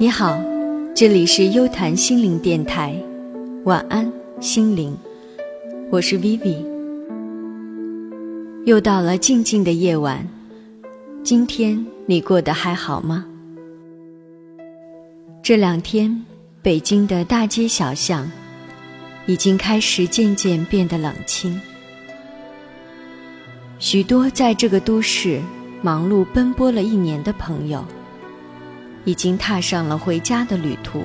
你好，这里是优谈心灵电台，晚安，心灵，我是 Vivi。又到了静静的夜晚，今天你过得还好吗？这两天，北京的大街小巷已经开始渐渐变得冷清，许多在这个都市忙碌奔波了一年的朋友。已经踏上了回家的旅途。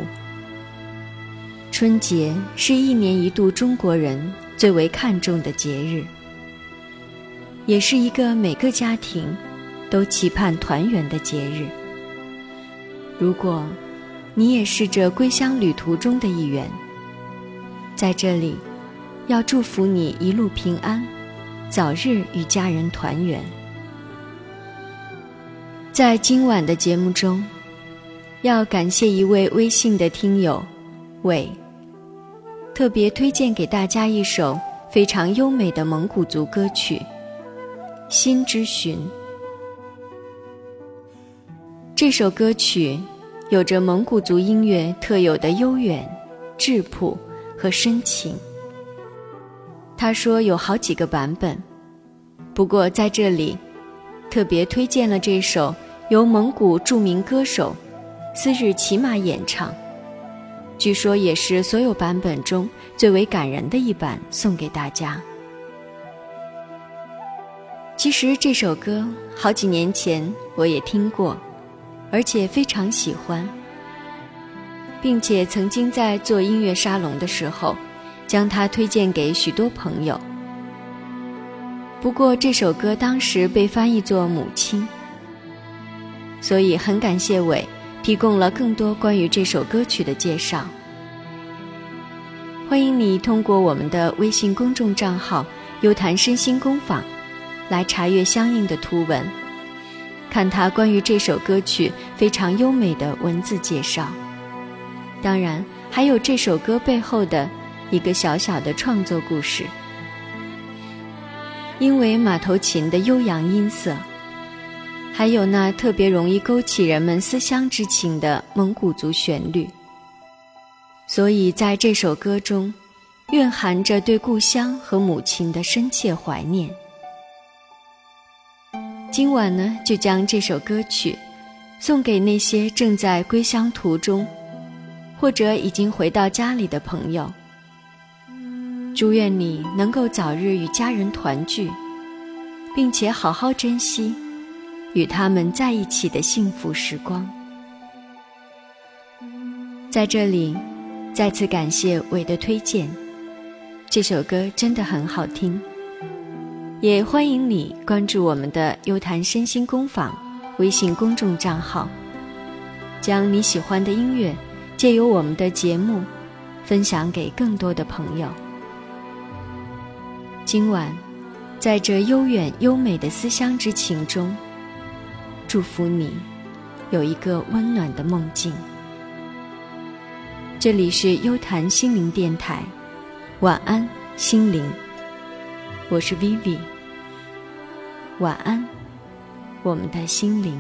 春节是一年一度中国人最为看重的节日，也是一个每个家庭都期盼团圆的节日。如果你也是这归乡旅途中的一员，在这里，要祝福你一路平安，早日与家人团圆。在今晚的节目中。要感谢一位微信的听友，伟，特别推荐给大家一首非常优美的蒙古族歌曲《心之寻》。这首歌曲有着蒙古族音乐特有的悠远、质朴和深情。他说有好几个版本，不过在这里特别推荐了这首由蒙古著名歌手。四日骑马演唱，据说也是所有版本中最为感人的一版，送给大家。其实这首歌好几年前我也听过，而且非常喜欢，并且曾经在做音乐沙龙的时候，将它推荐给许多朋友。不过这首歌当时被翻译作《母亲》，所以很感谢伟。提供了更多关于这首歌曲的介绍。欢迎你通过我们的微信公众账号“优谈身心工坊”来查阅相应的图文，看它关于这首歌曲非常优美的文字介绍。当然，还有这首歌背后的一个小小的创作故事。因为马头琴的悠扬音色。还有那特别容易勾起人们思乡之情的蒙古族旋律，所以在这首歌中，蕴含着对故乡和母亲的深切怀念。今晚呢，就将这首歌曲送给那些正在归乡途中，或者已经回到家里的朋友。祝愿你能够早日与家人团聚，并且好好珍惜。与他们在一起的幸福时光，在这里再次感谢伟的推荐。这首歌真的很好听，也欢迎你关注我们的优谈身心工坊微信公众账号，将你喜欢的音乐借由我们的节目分享给更多的朋友。今晚，在这悠远优美的思乡之情中。祝福你有一个温暖的梦境。这里是优谈心灵电台，晚安，心灵。我是 Vivi。晚安，我们的心灵。